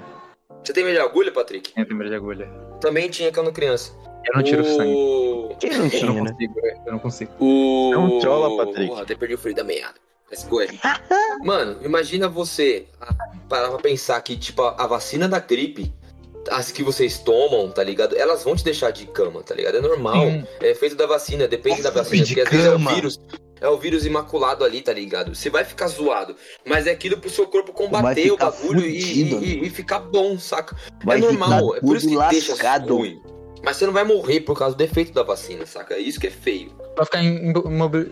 Você tem medo de agulha, Patrick? Tenho medo de agulha. Também tinha quando criança. Eu não tiro sangue. o... Quem não Eu tinha, não né? consigo, eu não consigo. O... É um chola, Patrick. Porra, até perdi o frio da meada. Go. Mano, imagina você ah, parar pra pensar que, tipo, a, vacina da gripe, as que vocês tomam, tá ligado? Elas vão te deixar de cama, tá ligado? É normal. Sim. É feito da vacina, depende da vacina. de Porque às vezes é o cama. vírus. É o vírus imaculado ali, tá ligado? Você vai ficar zoado. Mas é aquilo pro seu corpo combater o bagulho e, fudido. e- e ficar bom, saca? Vai é normal, ficar é por isso que deixa ruim. Mas você não vai morrer por causa do efeito da vacina, saca? É isso que é feio. Vai ficar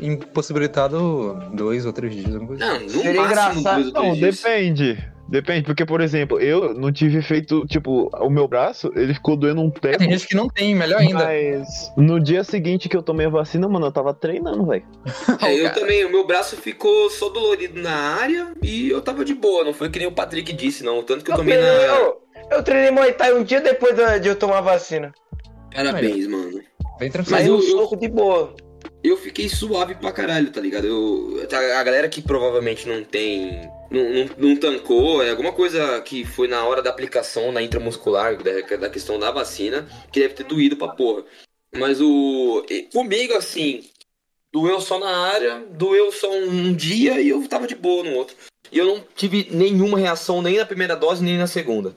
impossibilitado dois ou três dias, alguma coisa. Não, no Seria máximo engraçado- dois ou três Não, dias. depende. Depende, porque, por exemplo, eu não tive efeito, tipo, o meu braço, ele ficou doendo um tempo. Tem gente que não tem, melhor ainda. Mas no dia seguinte que eu tomei a vacina, mano, eu tava treinando, velho. É, eu também, o meu braço ficou só dolorido na área e eu tava de boa, não foi que nem o Patrick disse, não. Tanto que eu tomei treinei, na. eu, eu treinei Muay Thai um dia depois de eu tomar a vacina. Parabéns, mano. Bem Mas tranquilo. Saiu eu- um eu- soco de boa. Eu fiquei suave pra caralho, tá ligado? Eu, a a galera que provavelmente não tem. Não, não, não tancou, é alguma coisa que foi na hora da aplicação na intramuscular, da, da questão da vacina, que deve ter doído pra porra. Mas o. Comigo, assim, doeu só na área, doeu só um dia e eu tava de boa no outro. E eu não tive nenhuma reação nem na primeira dose, nem na segunda.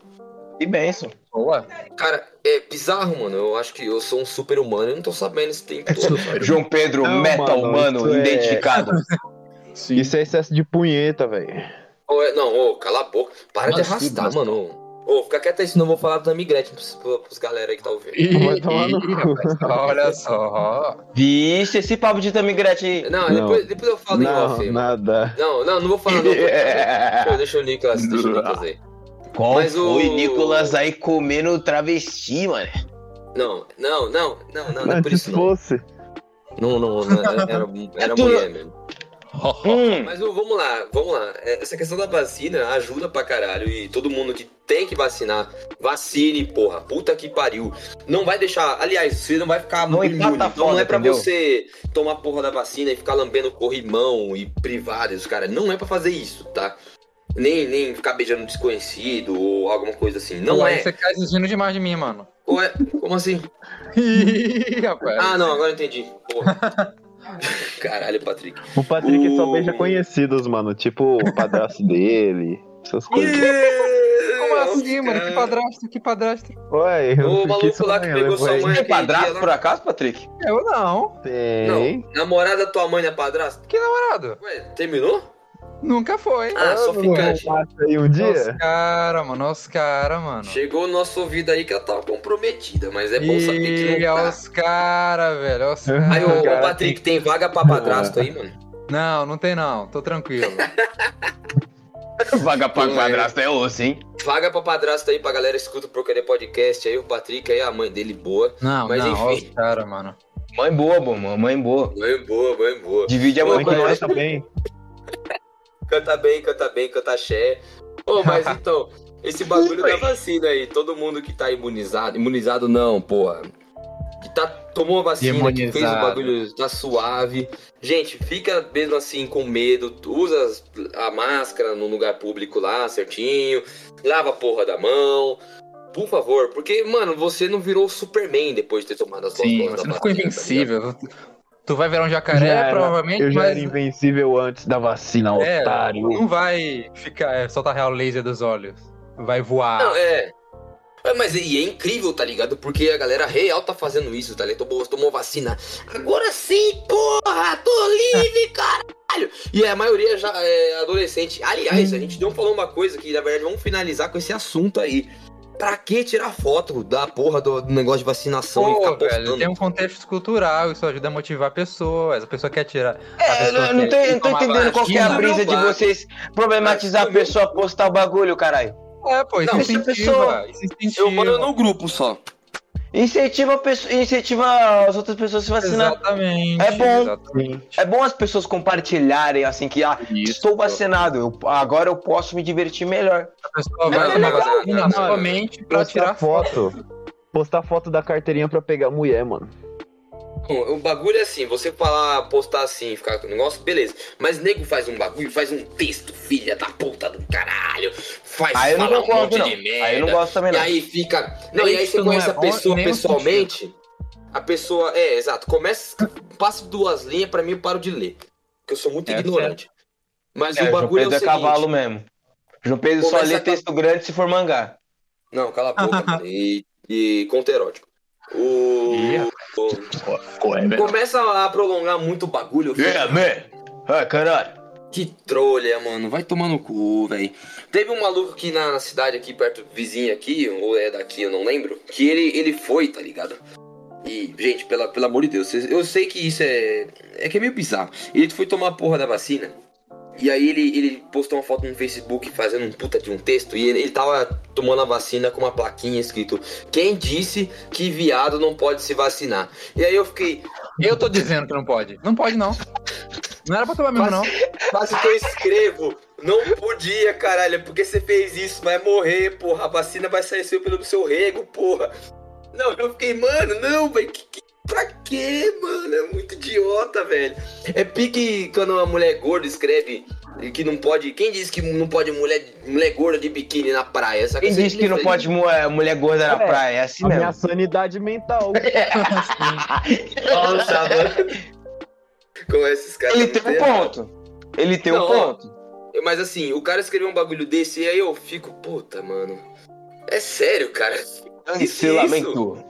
Que benção. Boa. Cara, é bizarro, mano. Eu acho que eu sou um super humano e não tô sabendo esse tempo todo. sabe? João Pedro, Não, metal mano, humano, é- identificado. Sim. Isso é excesso de punheta, velho. Ô, é- não, ô, cala a boca. Para de arrastar, mas- mano. Ô, fica quieto aí, senão eu vou falar da Migrete pros, pros galera aí que tá ouvindo. Ih, ih, rapaz, olha só. Vixe, esse papo de Tamigrete aí. Não, Não. Depois, depois eu falo em Não, off. aí, mano. nada. Não, não, não vou falar não. Pô, deixa o Nicolas, deixa o Nicolas aí. Qual Mas o- foi Nicolas aí comendo travesti, mano? Não, não, não, não, não, não é por isso não. fosse. Não, não, não era, era Tu- mulher mesmo. Hum, Mas vamos lá, vamos lá. É, Essa questão da vacina ajuda pra caralho. E todo mundo que tem que vacinar, vacine, porra. Puta que pariu. Não vai deixar. Aliás, você não vai ficar Não imune. Então não foda, é pra entendeu? você tomar porra da vacina e ficar lambendo corrimão e privadas, cara. Não é pra fazer isso, tá? Nem, nem ficar beijando desconhecido ou alguma coisa assim. Não Pô, é. Você tá exigindo demais de mim, mano. Ué, como assim? Ih, rapaz. Ah, não, agora eu entendi. Porra. Caralho, Patrick. O Patrick só O- beija conhecidos, mano. Tipo o padrasto dele. Essas coisas. Como assim, mano? Que padrasto, que padrasto? Ué, eu O maluco lá que pegou sua mãe tem aquele dia padrasto por acaso, Patrick? Eu não. Tem. Não, namorada da tua mãe não é padrasto? Que namorado? Ué, terminou? Nunca foi. Ah, só não ficante. passa aí um Nossa dia? cara, mano. Nossa cara, mano. Chegou no nosso ouvido aí que ela tava comprometida, mas é bom saber que não olha tá. os cara, velho. olha os cara. Aí, ô, ô, Cara, Patrick, tem vaga pra padrasto aí, mano? Não, não tem não. Tô tranquilo. Vaga pra é. padrasto é osso, hein? Vaga pra padrasto aí pra galera escuta o Porcaria Podcast aí, o Patrick aí, a mãe dele boa. Não, Mas não. Olha enfim. os cara, mano. Mãe boa, bom, mãe boa. Mãe boa, mãe boa. Divide a mãe com nós. Bem. Canta bem, canta bem, canta axé. Ô, mas então, esse bagulho da vacina aí, todo mundo que tá imunizado, imunizado não, porra. Que tá, tomou a vacina, que fez o bagulho, tá suave. Gente, fica mesmo assim com medo, usa a máscara no lugar público lá, certinho. Lava a porra da mão. Por favor, porque, mano, você não virou Superman depois de ter tomado as duas Sim, você da não ficou tá invencível. Tu vai virar um jacaré, Já era- provavelmente, Eu já mas era invencível antes da vacina, É, otário. não vai ficar, é, soltar real laser dos olhos. Vai voar. Não, é. É, mas e é incrível, tá ligado? Porque a galera real tá fazendo isso, tá ligado? Tomou, tomou vacina. Agora sim, porra! Tô livre, caralho! E a maioria já é adolescente. Aliás, a gente não falou uma coisa que, na verdade, vamos finalizar com esse assunto aí. Pra que tirar foto da porra do, do negócio de vacinação e Pô, ficar velho, tem um contexto cultural, isso ajuda a motivar pessoas. A pessoa quer tirar. É, não, quer eu não tô entendendo qual que é a brisa de não vocês problematizar a pessoa postar o bagulho, caralho. É, pô, isso Não, incentiva. pessoa- Isso incentiva. Eu mando no grupo só. Incentiva, pessoa, incentiva as outras pessoas a se vacinar. Exatamente. É bom. Exatamente. É bom as pessoas compartilharem, assim, que, ah, Isso. estou vacinado, eu- agora eu posso me divertir melhor. A pessoa Não, vai é tomar legal, vacina mano. somente pra Postar tirar foto. foto. Postar foto da carteirinha pra pegar mulher, mano. Bom, O bagulho é assim, você falar, postar assim, ficar com o negócio, beleza. Mas nego faz um bagulho, faz um texto, filha da puta do caralho. Faz Aí eu não um monte não. de merda. Aí eu não gosto também, E não. aí fica. Não, e aí você conhece é a pessoa pessoalmente. A pessoa. É, exato. Começa. Passa duas linhas, pra mim eu paro de ler. Porque eu sou muito É, ignorante. Mas É, o João bagulho é o Pedro é, seguinte. cavalo mesmo. João Pedro só lê texto grande se for mangá. Não, cala a boca. E, e conto erótico. O. Ih, o- Começa a prolongar muito o bagulho. Yeah, man! Ah, caralho. Que trolha, mano. Vai tomar no cu, velho. Teve um maluco aqui na, na cidade, aqui perto, vizinha aqui, ou é daqui, eu não lembro. Que ele, ele foi, tá ligado? E, gente, pela, pelo amor de Deus, eu sei que isso é. É que é meio bizarro. Ele foi tomar a porra da vacina. E aí ele, ele postou uma foto no Facebook fazendo um puta de um texto e ele, ele tava tomando a vacina com uma plaquinha escrito Quem disse que viado não pode se vacinar? E aí eu fiquei, Eu tô dizendo que não pode. Não pode, não. Não era pra tomar mesmo, não. quase que eu escrevo. Não podia, caralho, é porque você fez isso, vai morrer, porra. A vacina vai sair seu pelo seu rego, porra. Não, eu fiquei, mano, não, velho. Que, que- pra quê, mano? É muito idiota, velho. É pique quando uma mulher gorda escreve que não pode. Quem disse que não pode mulher, mulher gorda de biquíni na praia? Só Quem você disse que não pode mu- é, mulher gorda na É, praia? É assim A minha mesmo. sanidade mental. Nossa, mano. Com esses caras. Ele tem um errado. ponto. Ele tem um Não, ponto. Mas assim, o cara escreveu um bagulho desse e aí eu fico, puta, mano. É sério, cara. Cancelamento.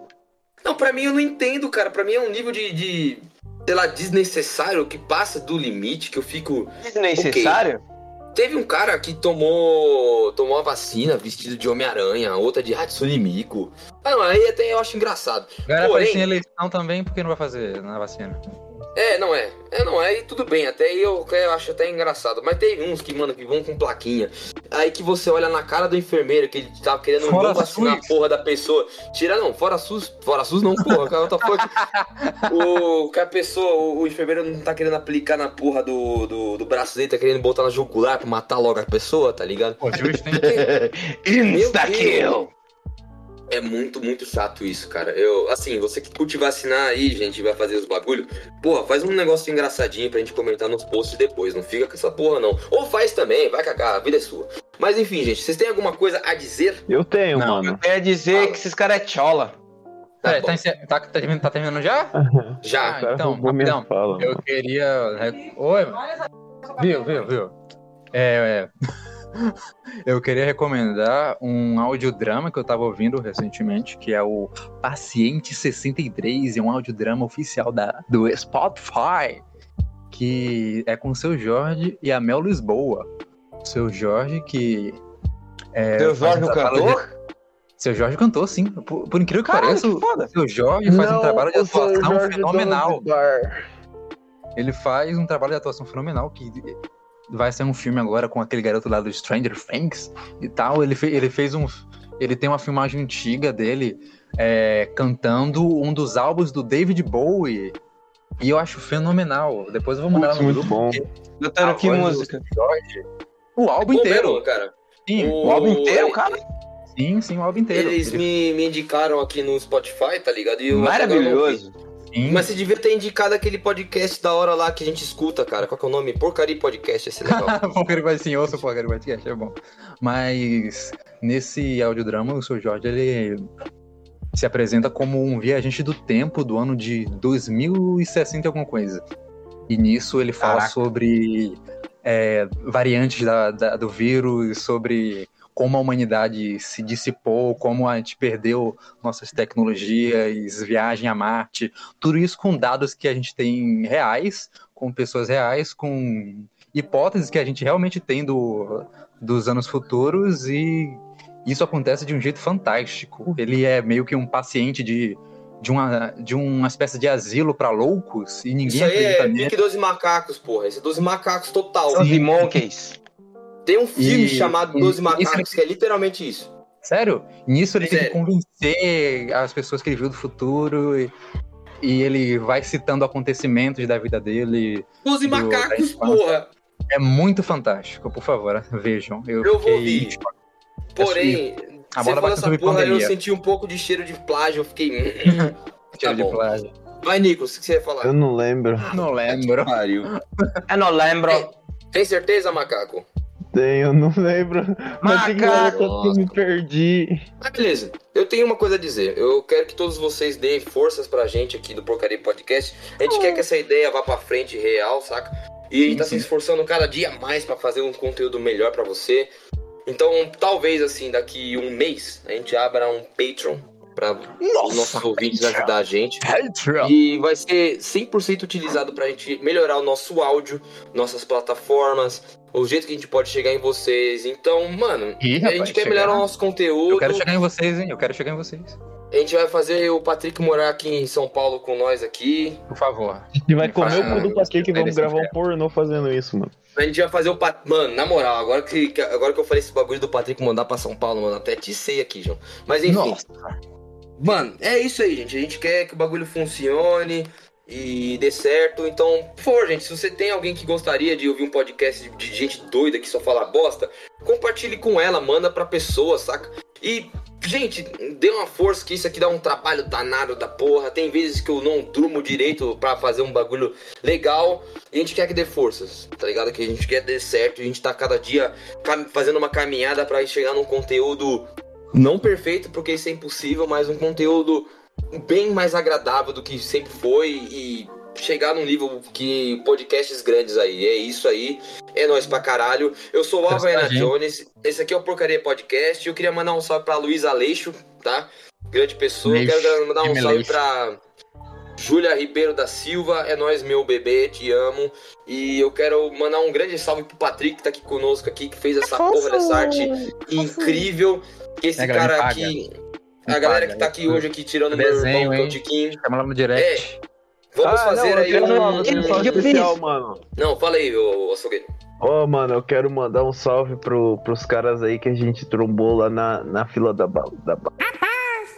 Não, pra mim eu não entendo, cara. Pra mim é um nível de, de sei lá, desnecessário que passa do limite que eu fico. Desnecessário? Teve um cara que tomou tomou a vacina vestido de Homem-Aranha, outra de Hatsune Miku. Ah, não, aí até eu acho engraçado. Galera Porém- aparecer em eleição também, porque não vai fazer na vacina. É, não é. É, não é. E tudo bem. Até aí eu, eu acho até engraçado. Mas tem uns que, mano, que vão com plaquinha. Aí que você olha na cara do enfermeiro que ele tava querendo Fora não vacinar a porra da pessoa. Tira não, fora SUS. Fora SUS não, porra. Cara, fuck? o, que a pessoa, o, o enfermeiro não tá querendo aplicar na porra do, do, do braço dele, tá querendo botar na jugular pra matar logo a pessoa, tá ligado? Pô, justo, hein? Insta-kill. É muito, muito chato isso, cara. Eu, assim, você que curte vacinar aí, gente, vai fazer os bagulho, porra, faz um negócio engraçadinho pra gente comentar nos posts depois. Não fica com essa porra, não. Ou faz também, vai cagar, a vida é sua. Mas enfim, gente, vocês têm alguma coisa a dizer? Eu tenho, Não, mano. Quer dizer que esses caras é chola. Tá Peraí, bom. tá, tá, tá terminando, tá terminando já? Já. Ah, então, rapidão. fala, Eu queria. Oi, mano. Viu, viu, viu? É, é. Eu queria recomendar um audiodrama que eu tava ouvindo recentemente, que é o Paciente 63, é um audiodrama oficial da, do Spotify, que é com o seu Jorge e a Mel Lisboa. O seu Jorge que. É, Seu Jorge, o trabalho de- cantor? Seu Jorge cantou, sim. Por, por incrível que Caralho, pareça, que o seu Jorge faz um trabalho de atuação Jorge fenomenal. Ele faz um trabalho de atuação fenomenal que vai ser um filme agora com aquele garoto lá do Stranger Things e tal. Ele, fe- ele fez um. Ele tem uma filmagem antiga dele é, cantando um dos álbuns do David Bowie. E eu acho fenomenal. Depois eu vou mandar lá no muito grupo. bom. porque Doutor, que música? Jorge- O álbum Bom inteiro. mesmo, cara. Sim, O álbum inteiro, cara? sim, sim, o álbum inteiro. Eles Ele- me, me indicaram aqui no Spotify, tá ligado? E Maravilhoso. Sim. Mas você devia ter indicado aquele podcast da hora lá que a gente escuta, cara. Qual que é o nome? Porcaria Podcast, esse legal. Porcaria vai sim, ouça o Porcaria Podcast, é bom. Mas nesse audiodrama, o seu Jorge, ele se apresenta como um viajante do tempo do ano de 2060 e alguma coisa. E nisso ele fala Caraca. sobre é, variantes da- da- do vírus, sobre como a humanidade se dissipou, como a gente perdeu nossas tecnologias, viagem a Marte, tudo isso com dados que a gente tem reais, com pessoas reais, com hipóteses que a gente realmente tem do, dos anos futuros e isso acontece de um jeito fantástico. Ele é meio que um paciente de, de, uma, de uma espécie de asilo para loucos e ninguém Isso aí acredita é nele. Pique 12 Macacos, porra. Esse é 12 Macacos total. São de Monkeys. Tem um filme E- chamado e- 12 e- Macacos, que é literalmente isso. Sério? Nisso ele tem que Sério. convencer as pessoas que ele viu do futuro e, e ele vai citando acontecimentos da vida dele. 12 Do- Macacos, porra. É muito fantástico, por favor, vejam. Eu, Eu vou ouvir. Porém, A você bola falou vai essa porra, eu pandemia. senti um pouco de cheiro de plágio. Eu fiquei. hum, Cheiro de bom. plágio. Vai, Nicolas, o que você ia falar? Eu não lembro. Não lembro. Pariu. Eu não lembro. Tem certeza, macaco? Tenho, não lembro. Mas Macaco. que eu me perdi. Ah, beleza. Eu tenho uma coisa a dizer. Eu quero que todos vocês deem forças pra gente aqui do Porcaria Podcast. A gente quer que essa ideia vá pra frente real, saca? E a gente tá se esforçando cada dia mais pra fazer um conteúdo melhor pra você. Então, talvez assim, daqui um mês, a gente abra um Patreon pra os nossos ouvintes ajudar a gente. E vai ser 100% utilizado pra gente melhorar o nosso áudio, nossas plataformas, o jeito que a gente pode chegar em vocês. Então, mano, Ih, a gente rapaz, quer melhorar o nosso conteúdo. Eu quero chegar em vocês, hein? Eu quero chegar em vocês. A gente vai fazer o Patrick morar aqui em São Paulo com nós aqui. Por favor. A gente vai Me comer o cu do Patrick e vamos desse gravar um pornô fazendo isso, mano. A gente vai fazer o Pat... Mano, na moral, agora que, que- agora que eu falei esse bagulho do Patrick mandar pra São Paulo, mano, até te sei aqui, João. Mas enfim. Nossa. Mano, é isso aí, gente. A gente quer que o bagulho funcione e dê certo. Então, por gente, se você tem alguém que gostaria de ouvir um podcast de, gente doida que só fala bosta, compartilhe com ela, manda pra pessoa, saca? E, gente, dê uma força que isso aqui dá um trabalho danado da porra. Tem vezes que eu não durmo direito pra fazer um bagulho legal e a gente quer que dê forças, tá ligado? Que a gente quer que dê certo a gente tá cada dia fazendo uma caminhada pra chegar num conteúdo não perfeito, porque isso é impossível, mas um conteúdo bem mais agradável do que sempre foi e chegar num nível que podcasts grandes aí. É isso aí. É nóis pra caralho. Eu sou o Testa Havaiana a gente. Jones. Esse aqui é o Porcaria Podcast. Eu queria mandar um salve pra Luiz Aleixo, tá? Grande pessoa. Aleixo, Quero mandar um salve Aleixo. pra Júlia Ribeiro da Silva. É nóis, meu bebê. Te amo. E eu quero mandar um grande salve pro Patrick que tá aqui conosco aqui, que fez essa porra dessa arte incrível. Que esse É, cara aqui. Me A galera paga, que tá eu- aqui hoje aqui tirando meu Desenho, irmão, que é o hein? Tiquinho. Chama lá no direct. Vamos Ah, fazer não, aí um. um salve especial, mano. Não, fala aí, ô açougueiro. Ô, mano, eu quero mandar um salve pro, pros caras aí que a gente trombou lá na, na fila da bala. Da ba... Os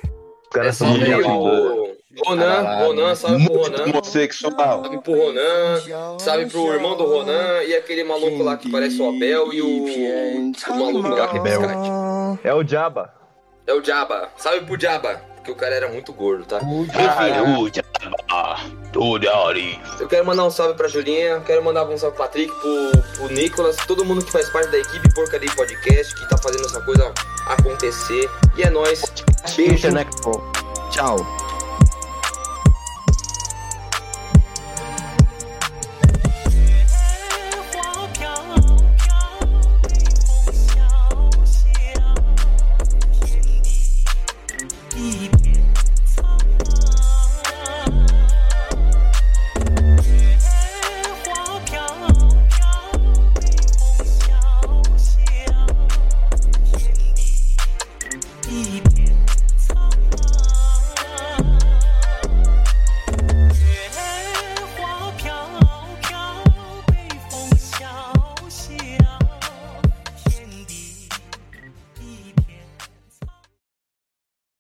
É caras são salve aí, muito boa. o Ronan. Ronan, salve pro Ronan. homossexual. Salve pro Ronan, salve pro irmão do Ronan e aquele maluco lá que parece o Abel e o, o maluco lá que é biscate. É o Jabba. É o Jabba. Salve pro Jabba, porque o cara era muito gordo, tá? Eu quero mandar um salve pra Julinha, quero mandar um salve pro Patrick, pro, pro Nicolas, todo mundo que faz parte da equipe Porcaria Podcast, que tá fazendo essa coisa acontecer. E é nóis. Beijo. Tchau.